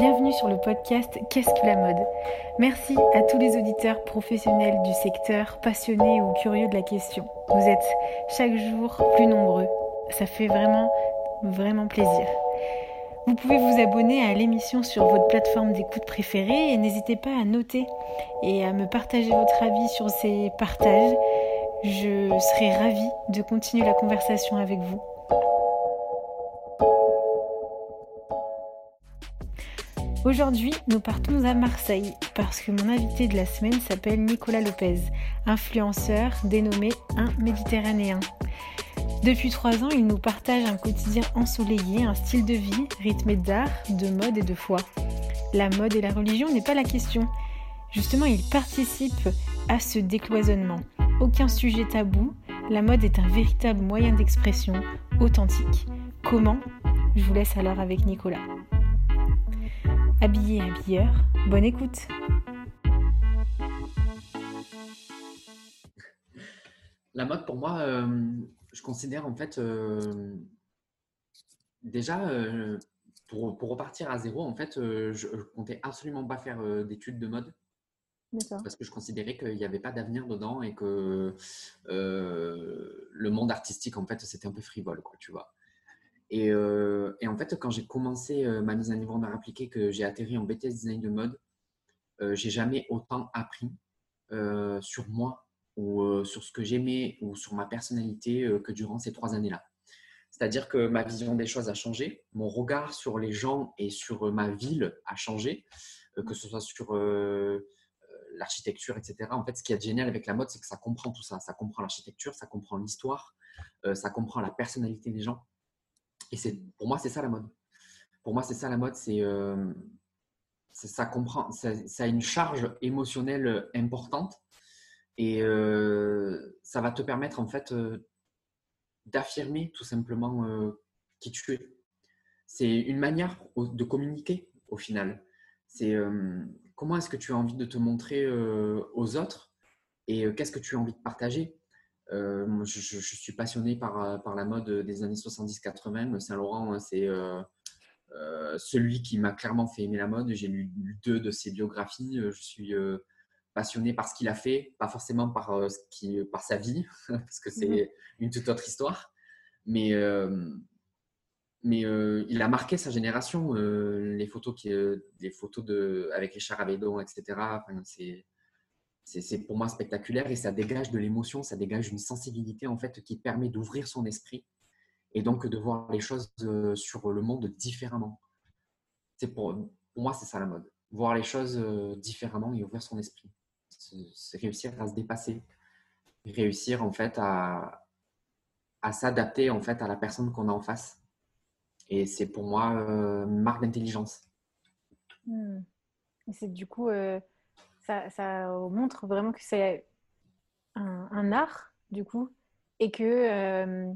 bienvenue sur le podcast Qu'est-ce que la mode? Merci à tous les auditeurs professionnels du secteur, passionnés ou curieux de la question. Vous êtes chaque jour plus nombreux. Ça fait vraiment, vraiment plaisir. Vous pouvez vous abonner à l'émission sur votre plateforme d'écoute préférée et n'hésitez pas à noter et à me partager votre avis sur ces partages. Je serai ravie de continuer la conversation avec vous. Aujourd'hui, nous partons à Marseille parce que mon invité de la semaine s'appelle Nicolas Lopez, influenceur dénommé un Méditerranéen. Depuis trois ans, il nous partage un quotidien ensoleillé, un style de vie rythmé d'art, de mode et de foi. La mode et la religion n'est pas la question. Justement, il participe à ce décloisonnement. Aucun sujet tabou, la mode est un véritable moyen d'expression authentique. Comment? Je vous laisse alors avec Nicolas habillé habilleur. Bonne écoute. La mode, pour moi, euh, je considère en fait euh, déjà euh, pour, repartir à zéro, en fait, je, ne comptais absolument pas faire d'études de mode. Parce que je considérais qu'il n'y avait pas d'avenir dedans et que le monde artistique, en fait, c'était un peu frivole, quoi, tu vois. Euh, et, en fait, quand j'ai commencé euh, ma mise en art appliqué, que j'ai atterri en BTS design de mode, euh, j'ai jamais autant appris sur moi ou sur ce que j'aimais ou sur ma personnalité que durant ces trois années-là. C'est-à-dire que ma vision des choses a changé, mon regard sur les gens et sur ma ville a changé, que ce soit sur l'architecture, etc. En fait, ce qui est génial avec la mode, c'est que ça comprend tout ça. Ça comprend l'architecture, ça comprend l'histoire, ça comprend la personnalité des gens. Et c'est, pour moi, c'est ça la mode. Pour moi, c'est ça la mode. C'est, euh, ça, comprend, ça, a une charge émotionnelle importante et euh, ça va te permettre en fait euh, d'affirmer tout simplement qui tu es. C'est une manière de communiquer au final. C'est comment est-ce que tu as envie de te montrer aux autres et qu'est-ce que tu as envie de partager? Euh, je, suis passionné par, euh, par la mode des années 70-80. Saint-Laurent, hein, c'est euh, celui qui m'a clairement fait aimer la mode. J'ai lu, deux de ses biographies. Je suis passionné par ce qu'il a fait, pas forcément par, ce qui, par sa vie, parce que c'est mhm. une toute autre histoire. Mais, mais il a marqué sa génération. les photos, qui, les photos de, avec Richard Avedon, etc. Enfin, c'est c'est pour moi spectaculaire et ça dégage de l'émotion, ça dégage une sensibilité en fait qui permet d'ouvrir son esprit et donc de voir les choses euh, sur le monde différemment. C'est pour, pour moi c'est ça la mode, voir les choses euh, différemment et ouvrir son esprit. Réussir à se dépasser, réussir en fait à, à s'adapter en fait à la personne qu'on a en face. Et c'est pour moi euh, une marque d'intelligence. Hmm. C'est du coup ça, montre vraiment que c'est un, art, du coup, et que, euh,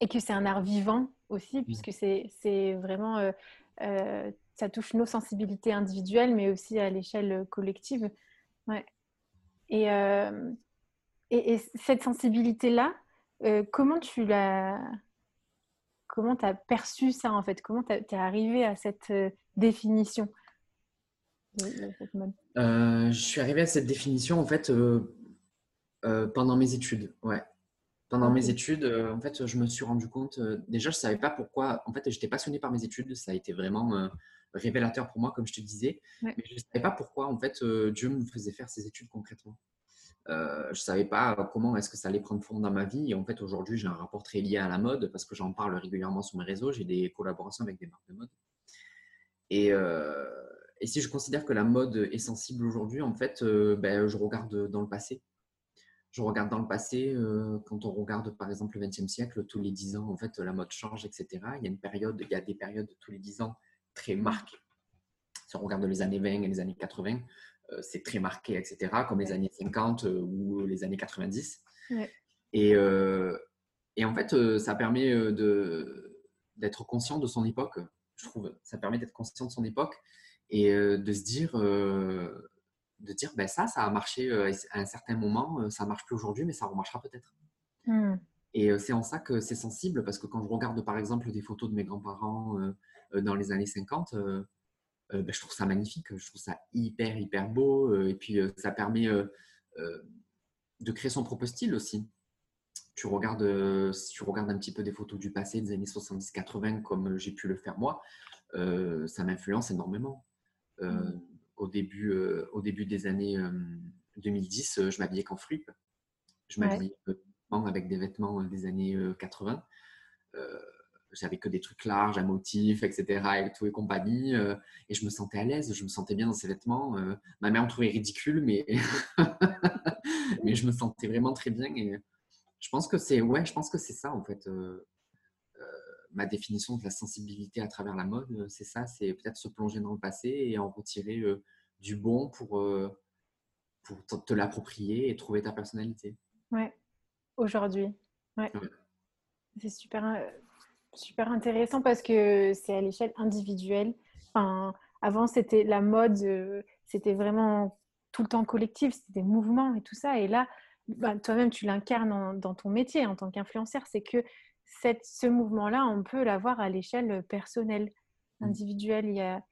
et que c'est un art vivant aussi, mmh. puisque c'est vraiment. Euh, euh, ça touche nos sensibilités individuelles, mais aussi à l'échelle collective. Ouais. Et, et, cette sensibilité-là, comment tu l'as. Comment tu as perçu ça en fait? Comment tu es arrivé à cette définition? Euh, je suis arrivé à cette définition en fait euh, euh, pendant mes études. Ouais. Pendant mes études, en fait, je me suis rendu compte. déjà, je savais pas pourquoi. En fait, j'étais passionné par mes études. Ça a été vraiment révélateur pour moi, comme je te disais. Mais je ne savais pas pourquoi en fait Dieu me faisait faire ces études concrètement. je ne savais pas comment est-ce que ça allait prendre forme dans ma vie. Et en fait, aujourd'hui, j'ai un rapport très lié à la mode parce que j'en parle régulièrement sur mes réseaux. J'ai des collaborations avec des marques de mode. Et, et si je considère que la mode est sensible aujourd'hui, en fait, euh, ben, je regarde dans le passé. Je regarde dans le passé, euh, quand on regarde par exemple le XXe siècle, tous les 10 ans, en fait, la mode change, etc. Il y a une période, il y a des périodes tous les 10 ans très marquées. Si on regarde les années 20 et les années 80, euh, c'est très marqué, etc. Comme les années 50 ou les années 90. Et, et, en fait, ça permet d'être conscient de son époque, je trouve. Ça permet d'être conscient de son époque et euh, de se dire, euh, de dire ben ça, ça a marché euh, à un certain moment, ça ne marche plus aujourd'hui, mais ça remarchera peut-être. Mmh. Et c'est en ça que c'est sensible, parce que quand je regarde par exemple des photos de mes grands-parents dans les années 50, ben, je trouve ça magnifique, je trouve ça hyper, hyper beau. et puis, ça permet de créer son propre style aussi. Tu regardes, si tu regardes un petit peu des photos du passé, des années 70-80, comme j'ai pu le faire moi, ça m'influence énormément. Mmh. au, début, au début des années 2010, je m'habillais qu'en fripe. Je m'habillais avec des vêtements des années 80 j'avais que des trucs larges à motifs, etc. et tout et compagnie. Euh, et je me sentais à l'aise, je me sentais bien dans ces vêtements. Euh, ma mère me trouvait ridicule, mais, mais je me sentais vraiment très bien. Et je pense que c'est ouais, je pense que c'est ça en fait. Euh, ma définition de la sensibilité à travers la mode, c'est ça, c'est peut-être se plonger dans le passé et en retirer du bon pour, pour te, l'approprier et trouver ta personnalité. Ouais, aujourd'hui. Ouais. ouais. C'est super super intéressant parce que c'est à l'échelle individuelle. Enfin, avant, c'était la mode, euh, c'était vraiment tout le temps collectif, c'était des mouvements et tout ça. Et là, bah, toi-même, tu l'incarnes dans ton métier en tant qu'influenceur. C'est que cette, ce mouvement-là, on peut l'avoir à l'échelle personnelle, mmh. individuelle. Il y a,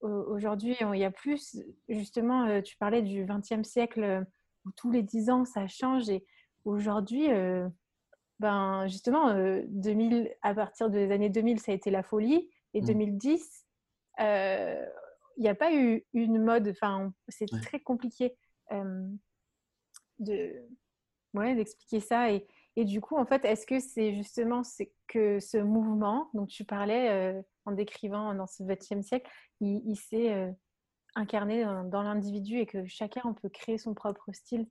aujourd'hui, il y a plus, justement, euh, tu parlais du XXe siècle euh, où tous les dix ans, ça change. Et aujourd'hui, ben justement, 2000, euh, à partir des années 2000, ça a été la folie. Et 2010, mmh. euh, il n'y a pas eu une mode, enfin, c'est très compliqué de, ouais, d'expliquer ça. Et, et, du coup, en fait, est-ce que c'est justement que ce mouvement dont tu parlais euh, en décrivant dans ce 20e siècle, il, s'est incarné dans l'individu et que chacun on peut créer son propre style?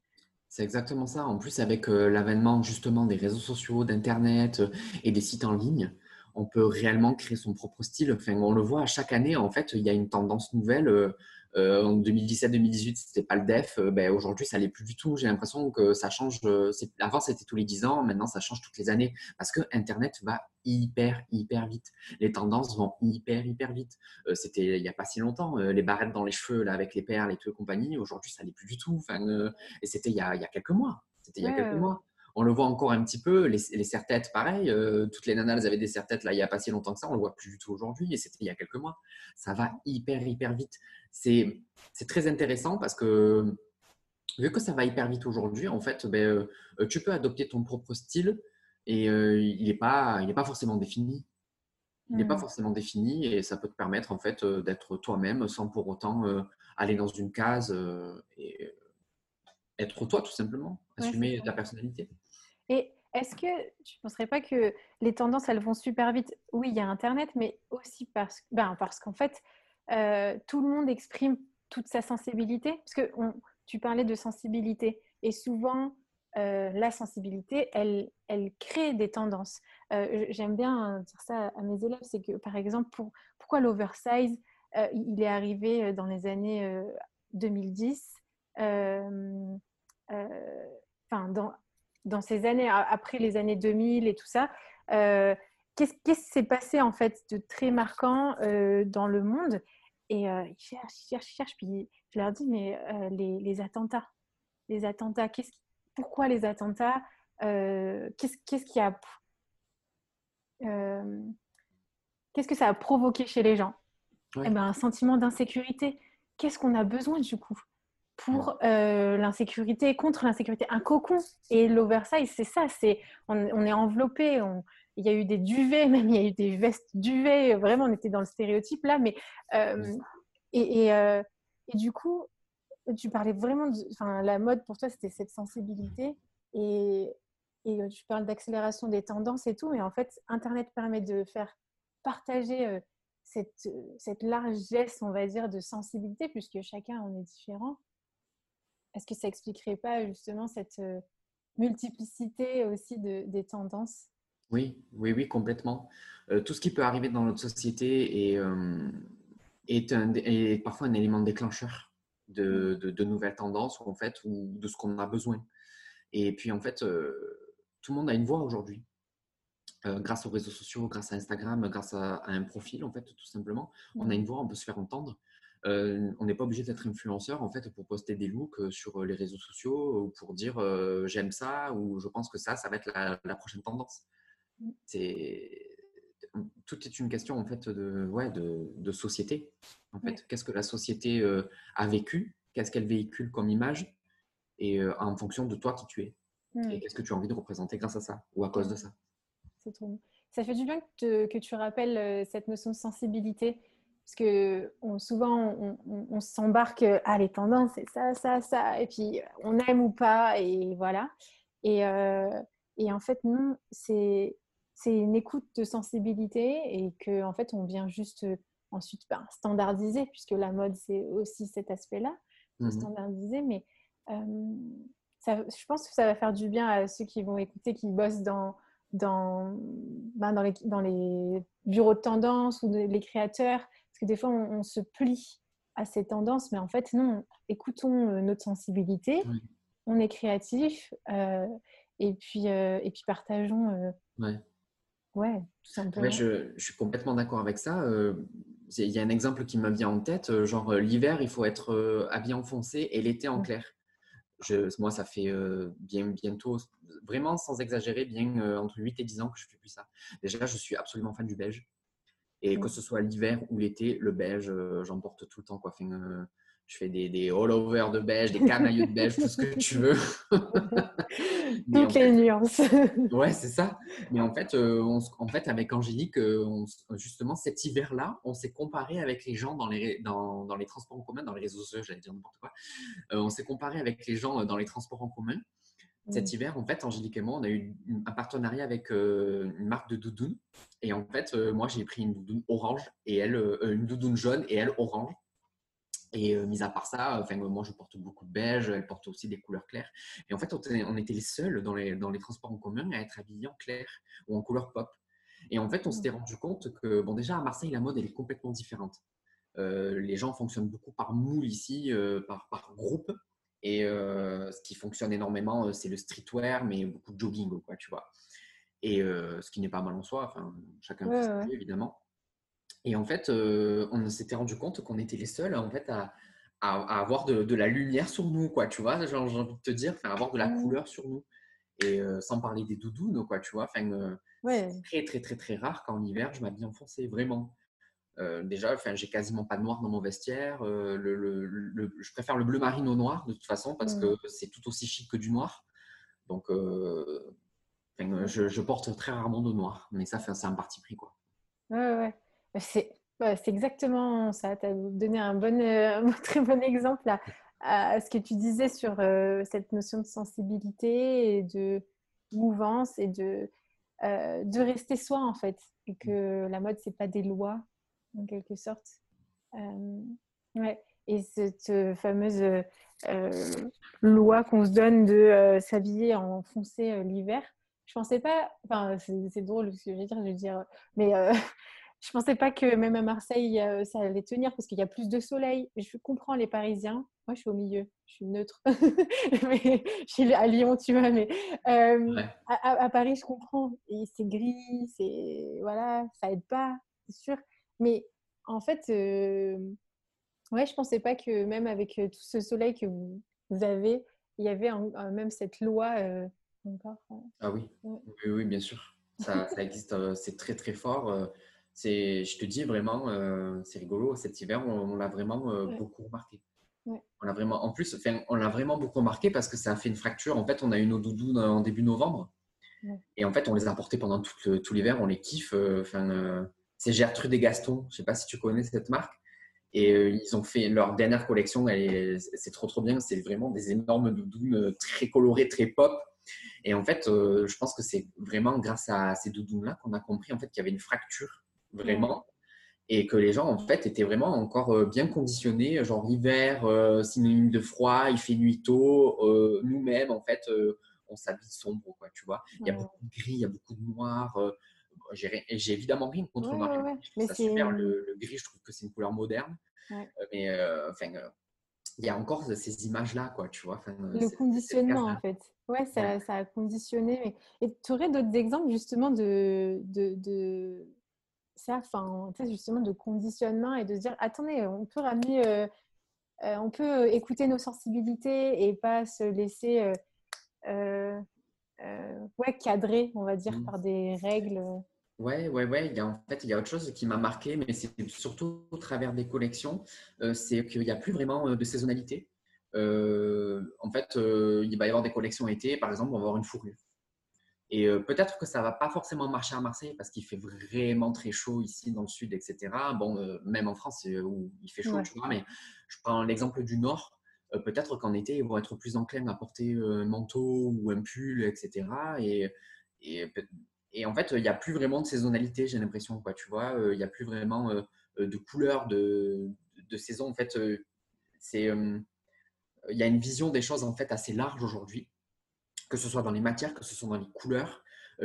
C'est exactement ça. En plus, avec euh, l'avènement justement des réseaux sociaux, d'Internet euh, et des sites en ligne, on peut réellement créer son propre style. Enfin, on le voit à chaque année, en fait, il y a une tendance nouvelle. Euh, en 2017-2018, c'était pas le def. Euh, ben, Aujourd'hui, ça l'est plus du tout. J'ai l'impression que ça change. Euh, avant, c'était tous les 10 ans. Maintenant, ça change toutes les années parce que Internet va hyper, hyper vite. Les tendances vont hyper, hyper vite. c'était il n'y a pas si longtemps. les barrettes dans les cheveux là, avec les perles et tout et compagnie. Aujourd'hui, ça l'est plus du tout. Enfin, et c'était il, y a quelques mois. C'était il y a quelques mois on le voit encore un petit peu. Les, les serre-têtes, pareil. toutes les nanas, elles avaient des serre-têtes là, il n'y a pas si longtemps que ça. On le voit plus du tout aujourd'hui. Et c'était il y a quelques mois. Ça va hyper, hyper vite c'est très intéressant parce que vu que ça va hyper vite aujourd'hui, en fait, ben, euh, tu peux adopter ton propre style et euh, il n'est pas, il pas forcément défini. Il n'est pas mmh. forcément défini et ça peut te permettre en fait euh, d'être toi-même sans pour autant aller dans une case et être toi tout simplement, assumer ta personnalité. Et est-ce que tu ne penserais pas que les tendances elles vont super vite? Oui, il y a Internet, mais aussi parce, ben, parce qu'en fait, euh, tout le monde exprime toute sa sensibilité. Parce que tu parlais de sensibilité. Et souvent, euh, la sensibilité, elle, elle crée des tendances. Euh, j'aime bien dire ça à mes élèves, c'est que par exemple, pour, pourquoi l'oversize, il est arrivé dans les années 2010, enfin dans, dans ces années, après les années 2000 et tout ça, qu'est-ce qui s'est passé en fait de très marquant euh, dans le monde? Et euh, ils cherchent, ils cherchent, ils cherchent. Puis je leur dis, mais euh, les, les, attentats, les attentats, qu'est-ce pourquoi les attentats Qu'est-ce qu'est-ce qui a Qu'est-ce que ça a provoqué chez les gens? Eh ben, Un sentiment d'insécurité. Qu'est-ce qu'on a besoin du coup? Pour l'insécurité, contre l'insécurité, un cocon. Et l'oversize, c'est ça, c'est on, on, est enveloppé, on, il y a eu des duvets, même il y a eu des vestes duvets, vraiment on était dans le stéréotype là, mais euh, et, euh, et, du coup, tu parlais vraiment, de, enfin la mode pour toi c'était cette sensibilité et, et tu parles d'accélération des tendances et tout, mais en fait Internet permet de faire partager euh, cette, cette largesse, on va dire, de sensibilité, puisque chacun en est différent. Est-ce que ça expliquerait pas justement cette multiplicité aussi de, des tendances? Oui, oui, oui, complètement. Euh, tout ce qui peut arriver dans notre société est, euh, est, parfois un élément déclencheur de, de, nouvelles tendances en fait, ou de ce qu'on a besoin. Et puis en fait, euh, tout le monde a une voix aujourd'hui. grâce aux réseaux sociaux, grâce à Instagram, grâce à, un profil, en fait, tout simplement. On a une voix, on peut se faire entendre. On n'est pas obligé d'être influenceur en fait pour poster des looks sur les réseaux sociaux ou pour dire j'aime ça ou je pense que ça, ça va être la prochaine tendance. C'est tout est une question en fait de, ouais, de, de société. En fait, qu'est-ce que la société a vécu, qu'est-ce qu'elle véhicule comme image, et en fonction de toi qui tu es. Et mmh. qu'est-ce que tu as envie de représenter grâce à ça ou à cause de ça. C'est trop Ça fait du bien que, que tu rappelles cette notion de sensibilité parce que souvent, on, s'embarque à les tendances, c'est ça, ça, ça, et puis on aime ou pas, et voilà. Et, euh, et en fait, non, c'est une écoute de sensibilité et que en fait, on vient juste ensuite ben, standardiser, puisque la mode, c'est aussi cet aspect-là, mmh standardiser. Mais euh, ça, je pense que ça va faire du bien à ceux qui vont écouter, qui bossent dans, dans, ben, dans, les, dans les bureaux de tendance ou les créateurs que des fois, on, se plie à ces tendances, mais en fait, non, écoutons euh, notre sensibilité, on est créatif, euh, et, puis, euh, et puis partageons. ouais. ouais, tout simplement. je, je, suis complètement d'accord avec ça. Il y a un exemple qui me vient en tête, genre l'hiver, il faut être habillé en foncé et l'été en clair. Je, moi, ça fait bien, bientôt, vraiment sans exagérer, bien entre 8 et 10 ans que je fais plus ça. Déjà, je suis absolument fan du beige. Et que ce soit l'hiver ou l'été, le beige, euh, j'en porte tout le temps. Quoi. Enfin, euh, je fais des, des all-over de beige, des camailleux de beige, tout ce que tu veux. Toutes les nuances. ouais, c'est ça. Mais en fait, euh, en fait avec Angélique, justement, cet hiver-là, on s'est comparé avec les gens dans les, dans, dans les transports en commun, dans les réseaux sociaux, j'allais dire n'importe quoi. on s'est comparé avec les gens dans les transports en commun. Cet mmh. hiver, en fait, Angélique et moi, on a eu un partenariat avec euh, une marque de doudoune. Et en fait, euh, moi, j'ai pris une doudoune orange et elle, euh, une doudoune jaune et elle orange. Et mis à part ça, enfin, moi, je porte beaucoup de beige, elle porte aussi des couleurs claires. Et en fait, on était les seuls dans les, dans les transports en commun à être habillés en clair ou en couleur pop. Et en fait, on s'était mmh. rendu compte que, bon, déjà, à Marseille, la mode, elle est complètement différente. les gens fonctionnent beaucoup par moule ici, par, par groupe. Et euh, ce qui fonctionne énormément, euh, c'est le streetwear, mais beaucoup de jogging, quoi, tu vois. Et euh, ce qui n'est pas mal en soi, enfin, chacun fait évidemment. Et en fait, on s'était rendu compte qu'on était les seuls en fait, à, à, avoir de, la lumière sur nous, quoi, tu vois. J'ai envie de te dire, enfin, avoir de la couleur sur nous. Et sans parler des doudounes, quoi, tu vois. Enfin, c'est très, très, très, très rare qu'en hiver, je m'habille en foncé, vraiment. Euh, déjà, enfin, j'ai quasiment pas de noir dans mon vestiaire. Euh, le, je préfère le bleu marine au noir de toute façon parce que mmh. c'est tout aussi chic que du noir. Donc, euh, je, porte très rarement de noir, mais ça, c'est un parti pris. Quoi. Ouais, ouais. C'est, c'est exactement ça. Tu as donné un, bon, un très bon exemple à, à, ce que tu disais sur cette notion de sensibilité et de mouvance et de, de rester soi en fait. Et que la mode, c'est pas des lois, en quelque sorte. Euh, ouais. Et cette euh, fameuse euh, loi qu'on se donne de s'habiller en foncé l'hiver, je pensais pas, enfin c'est drôle ce que je vais dire, je veux dire, mais je pensais pas que même à Marseille ça allait tenir parce qu'il y a plus de soleil. Je comprends les Parisiens, moi je suis au milieu, je suis neutre, mais je suis à Lyon, tu vois, mais à, à, Paris je comprends, et c'est gris, c'est voilà, ça aide pas, c'est sûr. Mais en fait, euh, ouais, je pensais pas que même avec euh, tout ce soleil que vous, avez, il y avait euh, même cette loi encore. Ah oui. oui, oui, bien sûr. Ça, existe, c'est très très fort. C'est, je te dis vraiment, c'est rigolo. Cet hiver, on, l'a vraiment beaucoup remarqué. On l'a vraiment, en plus, on l'a vraiment beaucoup remarqué parce que ça a fait une fracture. En fait, on a eu nos doudous en début novembre. Et en fait, on les a portés pendant tout, l'hiver. On les kiffe. Enfin, c'est Gertrude et Gaston. Je ne sais pas si tu connais cette marque. Et euh, ils ont fait leur dernière collection. C'est trop, trop bien. C'est vraiment des énormes doudounes euh, très colorées, très pop. Et en fait, euh, je pense que c'est vraiment grâce à ces doudounes-là qu'on a compris en fait, qu'il y avait une fracture, vraiment. Et que les gens, en fait, étaient vraiment encore bien conditionnés. Genre, hiver, synonyme de froid, il fait nuit tôt. Nous-mêmes, en fait, on s'habille sombre, quoi, tu vois. Il y a beaucoup de gris, il y a beaucoup de noir j'ai évidemment rien contre le noir. super. Le, gris, je trouve que c'est une couleur moderne. Euh, mais euh, enfin, euh, il y a encore ces images-là, quoi, tu vois. le conditionnement, en fait. Ouais, ça, ça a conditionné. Et tu aurais d'autres exemples, justement, de, de, de ça, enfin, justement, de conditionnement et de se dire, attendez, on peut ramener, on peut écouter nos sensibilités et pas se laisser ouais, cadrer, on va dire, mmh. par des règles. Ouais, ouais, ouais. Il y a, en fait, il y a autre chose qui m'a marqué, mais c'est surtout au travers des collections, euh, c'est qu'il n'y a plus vraiment euh, de saisonnalité. Euh, en fait, il va y avoir des collections été, par exemple, on va avoir une fourrure. Et peut-être que ça va pas forcément marcher à Marseille parce qu'il fait vraiment très chaud ici dans le sud, etc. Bon, même en France où il fait chaud, tu vois, mais je prends l'exemple du Nord. peut-être qu'en été, ils vont être plus enclins à porter un manteau ou un pull, etc. Et, et et en fait, il n'y a plus vraiment de saisonnalité, j'ai l'impression, quoi, tu vois. Il n'y a plus vraiment de couleur de, de, saison. En fait, c'est, il y a une vision des choses en fait assez large aujourd'hui, que ce soit dans les matières, que ce soit dans les couleurs,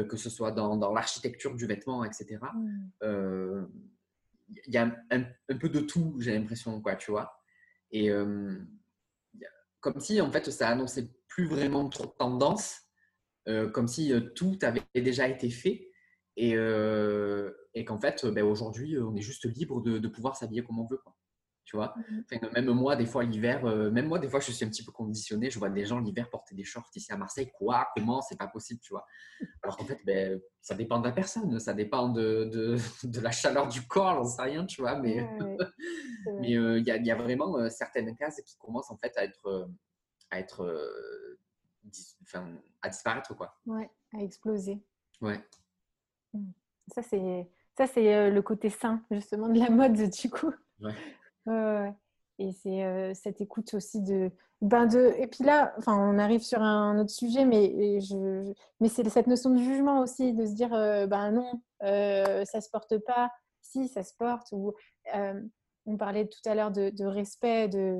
que ce soit dans, dans l'architecture du vêtement, etc. Mmh. Il y a un, un, peu de tout, j'ai l'impression, quoi, tu vois. Et comme si en fait, ça annonçait plus vraiment trop de tendance euh, comme si euh, tout avait déjà été fait et, euh, et qu'en fait, ben, aujourd'hui, on est juste libre de, de pouvoir s'habiller comme on veut. Quoi. Tu vois? Mmh Même moi, des fois, l'hiver, même moi, des fois, je suis un petit peu conditionné. Je vois des gens l'hiver porter des shorts ici à Marseille. Quoi? Comment? C'est pas possible, tu vois Alors qu'en fait, ben, ça dépend de la personne. Ça dépend de, de, de la chaleur du corps, j'en sais rien, tu vois. Mais mais il y, a, y, a vraiment certaines cases qui commencent en fait à être, à être enfin, à disparaître. Quoi. Ouais, à exploser. Ouais. Mmh. Ça, c'est, ça, c'est euh, le côté sain, justement, de la mode, du coup. Ouais. ouais. Et c'est euh, cette écoute aussi de, ben de. Et puis là, enfin, on arrive sur un autre sujet, mais, je, mais c'est cette notion de jugement aussi, de se dire, euh, ben non, ça se porte pas. Si, ça se porte. Ou, on parlait tout à l'heure de, de respect, de,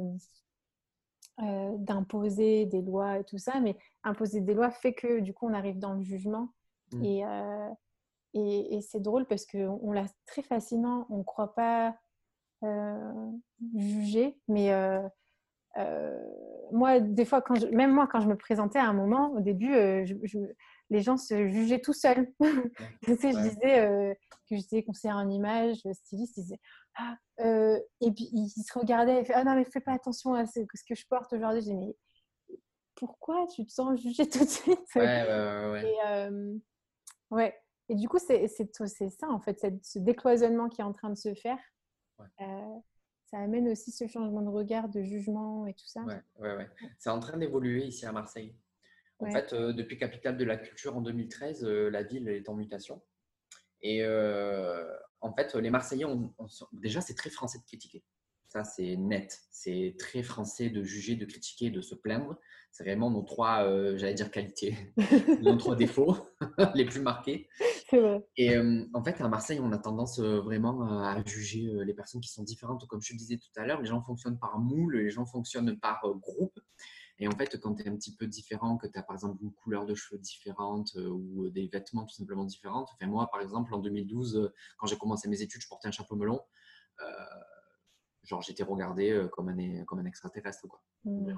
euh, d'imposer des lois et tout ça, mais imposer des lois fait que du coup on arrive dans le jugement. Mmh. Euh, et, et, c'est drôle parce qu'on on l'a très facilement, on ne croit pas euh, juger, mais moi, des fois, quand même moi, quand je me présentais à un moment, au début, les gens se jugeaient tout seuls. je disais que j'étais conseillère en image, styliste, ils disaient ah, euh, et puis il, se regardait, il fait Ah non, mais fais pas attention à ce, que je porte aujourd'hui. J'ai dit Mais pourquoi tu te sens jugée tout de suite? Ouais, ouais, ouais. Et, euh, ouais. et du coup, c'est ça en fait, ce décloisonnement qui est en train de se faire. Euh, ça amène aussi ce changement de regard, de jugement et tout ça. Ouais, ouais, ouais. C'est en train d'évoluer ici à Marseille. En fait, depuis Capitale de la Culture en 2013, la ville est en mutation. Et en fait, les Marseillais, ont, déjà, c'est très français de critiquer. Ça, c'est net. C'est très français de juger, de critiquer, de se plaindre. C'est vraiment nos trois, euh, j'allais dire, qualités, nos trois défauts les plus marqués. Vrai. Et euh, en fait, à Marseille, on a tendance euh, vraiment à juger les personnes qui sont différentes. Comme je te disais tout à l'heure, les gens fonctionnent par moule, les gens fonctionnent par groupe. Et en fait, quand tu es un petit peu différent, que tu as par exemple une couleur de cheveux différente euh, ou euh, des vêtements tout simplement différents. Enfin, moi, par exemple, en 2012, euh, quand j'ai commencé mes études, je portais un chapeau melon. genre, j'étais regardé comme un, comme un extraterrestre. Quoi. Mmh.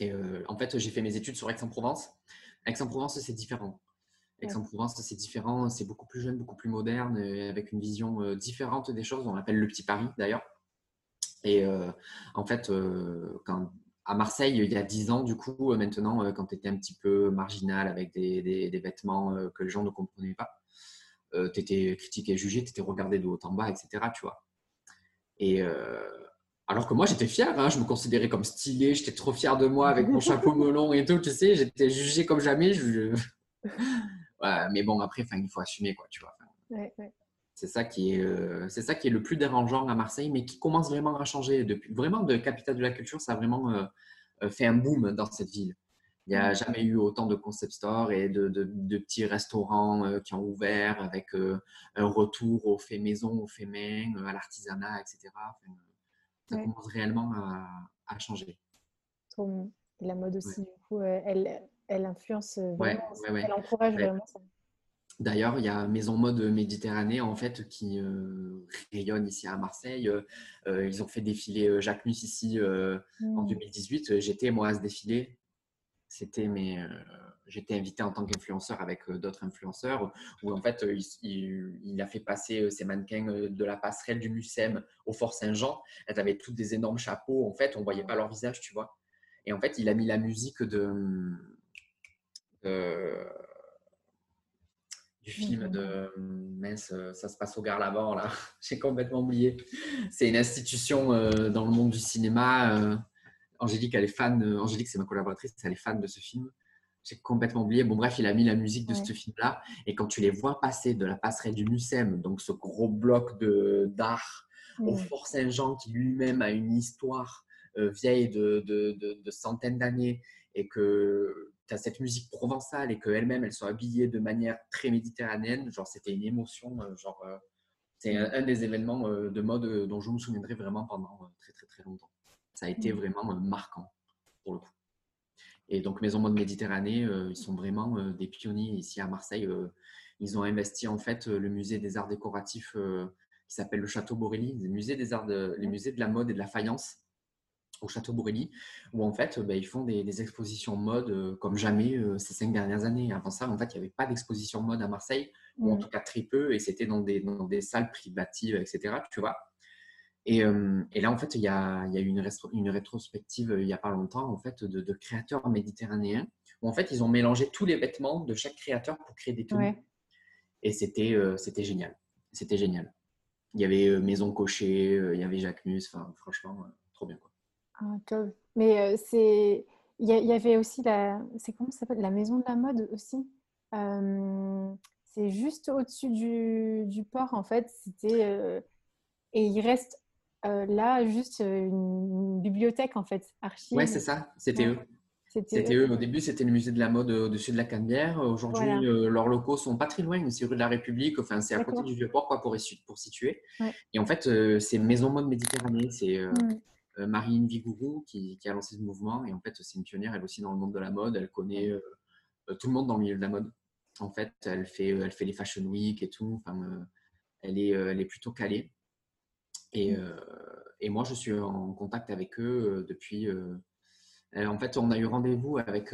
Et en fait, j'ai fait mes études sur Aix-en-Provence. Aix-en-Provence, c'est différent. Aix-en-Provence, c'est différent, c'est beaucoup plus jeune, beaucoup plus moderne, avec une vision différente des choses. On l'appelle le petit Paris d'ailleurs. Et en fait, quand, à Marseille, il y a 10 ans, du coup, euh, maintenant, euh, quand tu étais un petit peu marginal avec des, des, vêtements euh, que les gens ne comprenaient pas, tu étais critiqué, jugé, tu étais regardé de haut en bas, etc. Tu vois. Et alors que moi, j'étais fier, hein, je me considérais comme stylé, j'étais trop fier de moi avec mon chapeau melon et tout, tu sais, j'étais jugé comme jamais. Je... mais bon, après, il faut assumer, quoi, tu vois. C'est ça, qui est, c'est ça qui est le plus dérangeant à Marseille, mais qui commence vraiment à changer. Depuis, vraiment, de capitale de la culture, ça a vraiment fait un boom dans cette ville. Il n'y a mmh. jamais eu autant de concept stores et de, de, petits restaurants qui ont ouvert avec un retour au fait maison, au fait main, à l'artisanat, etc. ça commence réellement à, à changer. Et la mode aussi, du coup, elle, elle influence vraiment, elle encourage vraiment ça. D'ailleurs, il y a Maison Mode Méditerranée en fait qui euh, rayonne ici à Marseille. Euh, ils ont fait défiler euh, Jacques Mus ici en 2018. Mmh. J'étais moi à ce défilé. C'était mais j'étais invité en tant qu'influenceur avec d'autres influenceurs où en fait il, a fait passer ces mannequins de la passerelle du Mucem au Fort Saint-Jean. Elles avaient toutes des énormes chapeaux. En fait, on voyait pas leur visage, tu vois. Et en fait, il a mis la musique de du film de mince, ça se passe au Gare là-bas, là. J'ai complètement oublié. C'est une institution dans le monde du cinéma. Angélique, elle est fan. Angélique, c'est ma collaboratrice, elle est fan de ce film. J'ai complètement oublié. Bon, bref, il a mis la musique de ce film-là. Et quand tu les vois passer de la passerelle du Mucem, donc ce gros bloc d'art, au Fort Saint-Jean, qui lui-même a une histoire vieille de, de, de centaines d'années, et que tu as cette musique provençale et qu'elle-même, elle soit habillée de manière très méditerranéenne. Genre, c'était une émotion. Euh, genre, euh, c'est un, des événements euh, de mode dont je me souviendrai vraiment pendant très, très, très longtemps. Ça a été mm. vraiment marquant pour le coup. Et donc, Maison Mode Méditerranée, ils sont vraiment des pionniers ici à Marseille. ils ont investi en fait le musée des arts décoratifs qui s'appelle le Château Borelli, le musée des arts de, les musées de la mode et de la faïence au Château Bourrelly, où en fait, bah, ils font des, expositions mode euh, comme jamais euh, ces cinq dernières années. Avant ça, en fait, il n'y avait pas d'exposition mode à Marseille, ou en mmh. tout cas très peu, et c'était dans des, dans des salles privatives, etc. Tu vois. Et, euh, et, là, en fait, il y a, y a eu une, une, rétrospective il n'y a pas longtemps, en fait, de, créateurs méditerranéens, où en fait, ils ont mélangé tous les vêtements de chaque créateur pour créer des tenues. Et c'était c'était génial. C'était génial. Il y avait Maison Cocher, il y avait Jacques Mus, enfin, franchement, trop bien. Quoi. Ah, Mais euh, c'est, il y, avait aussi la, c'est comment ça s'appelle, la maison de la mode aussi. Euh, c'est juste au-dessus du, du, port en fait. C'était euh, et il reste là juste une, bibliothèque en fait, archive. Ouais, c'est ça. C'était eux. C'était eux. Au début, c'était le musée de la mode au-dessus de la Canebière. Aujourd'hui, leurs locaux sont pas très loin, c'est rue de la République. Enfin, c'est à côté du Vieux-Port, quoi, pour, pour situer. Et en fait, c'est Maison Mode Méditerranée. C'est mmh. Marine Vigourou qui, a lancé ce mouvement. Et en fait, c'est une pionnière, elle aussi, dans le monde de la mode. Elle connaît euh, euh, tout le monde dans le milieu de la mode. En fait, elle fait, elle fait les Fashion Week et tout. Enfin, elle, est, elle est plutôt calée. Et, mm. et, moi, je suis en contact avec eux depuis. en fait, on a eu rendez-vous avec,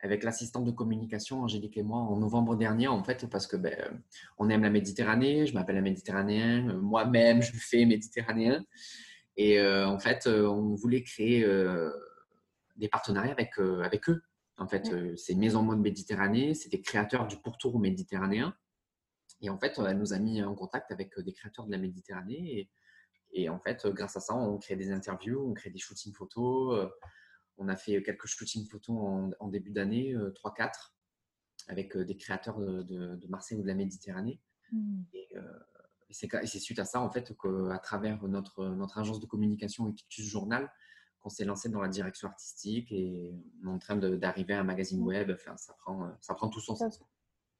avec l'assistante de communication, Angélique et moi, en novembre dernier, en fait, parce que ben, on aime la Méditerranée. Je m'appelle un Méditerranéen. Moi-même, je fais méditerranéen. Et euh, en fait, euh, on voulait créer euh, des partenariats avec, avec eux. En fait, c'est Maison Mode Méditerranée, c'est des créateurs du pourtour méditerranéen. Et en fait, elle nous a mis en contact avec des créateurs de la Méditerranée. Et, et en fait, grâce à ça, on crée des interviews, on crée des shootings photos. On a fait quelques shootings photos en, début d'année, 3-4, avec des créateurs de, de, Marseille ou de la Méditerranée. Mmh. Et, et c'est suite à ça, en fait, qu'à travers notre, notre agence de communication Ictus Journal, qu'on s'est lancé dans la direction artistique et on est en train d'arriver à un magazine web. Enfin, ça, prend, ça prend tout son sens.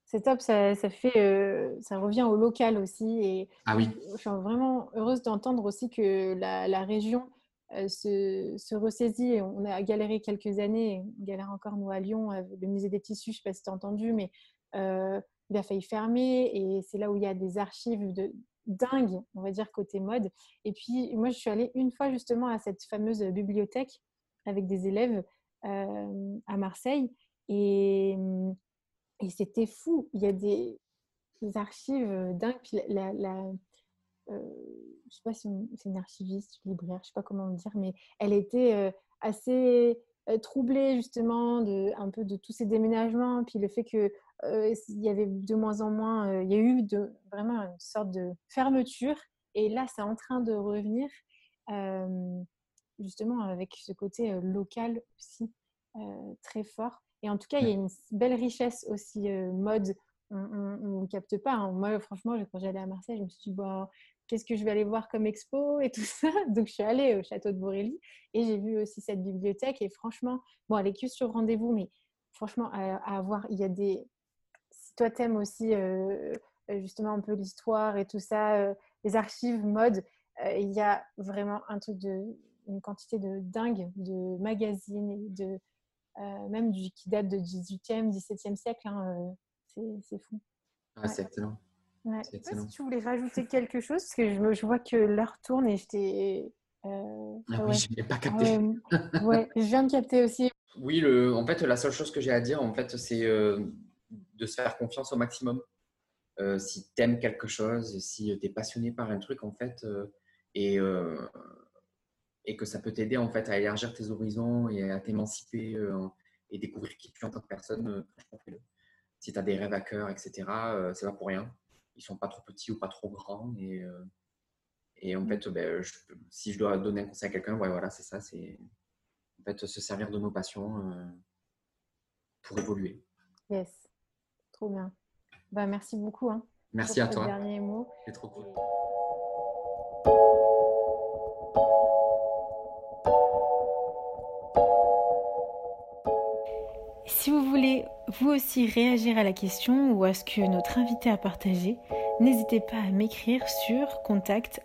C'est top, ça, ça fait, euh, ça revient au local aussi. Et ah oui. Je suis vraiment heureuse d'entendre aussi que la, la région euh, se, se, ressaisit. On a galéré quelques années, on galère encore nous à Lyon, le musée des tissus, je ne sais pas si tu as entendu, mais euh, il a failli fermer et c'est là où il y a des archives de on va dire, côté mode. Et puis, moi, je suis allée une fois justement à cette fameuse bibliothèque avec des élèves euh, à Marseille et, et c'était fou. Il y a des, archives dingues. Puis la, euh, je sais pas si c'est une archiviste, libraire, je sais pas comment dire, mais elle était euh, assez troublée justement de un peu de tous ces déménagements, puis le fait que euh, il y avait de moins en moins, euh, il y a eu de, vraiment une sorte de fermeture. Et là, c'est en train de revenir, euh, justement avec ce côté local aussi très fort. Et en tout cas, il y a une belle richesse aussi mode. On ne capte pas. Hein. Moi, franchement, quand j'allais à Marseille, je me suis dit, bon, qu'est-ce que je vais aller voir comme expo et tout ça. Donc, je suis allée au château de Borelli et j'ai vu aussi cette bibliothèque. Et franchement, bon, elle est que sur rendez-vous, mais franchement, à, à voir, il y a des, toi t'aimes aussi euh, euh, justement un peu l'histoire et tout ça, euh, les archives, mode, il y a vraiment un truc de une quantité de dingue de magazines de même du, qui date de 18e, 17e siècle. Hein, c'est fou. Ah, C'est excellent. Ouais. Si tu voulais rajouter quelque chose, parce que je, je vois que l'heure tourne et je t'ai. ah oui, je n'ai pas capté. ouais, je viens de capter aussi. Oui, le, en fait, la seule chose que j'ai à dire, en fait, c'est de se faire confiance au maximum. Euh, si tu aimes quelque chose, si tu es passionné par un truc, en fait, euh, et, euh, et que ça peut t'aider en fait à élargir tes horizons et à t'émanciper et découvrir qui tu es en tant que personne, franchement, fais-le. si tu as des rêves à cœur, etc., euh, c'est pas pour rien. Ils sont pas trop petits ou pas trop grands. Et, euh, et en fait, ben, si je dois donner un conseil à quelqu'un, ouais, voilà, c'est ça, c'est en fait se servir de nos passions euh, pour évoluer. Yes, trop bien. Bah, merci beaucoup. Hein, merci à toi. Dernier mot. C'est trop cool. Voulez vous aussi réagir à la question ou à ce que notre invité a partagé, n'hésitez pas à m'écrire sur contact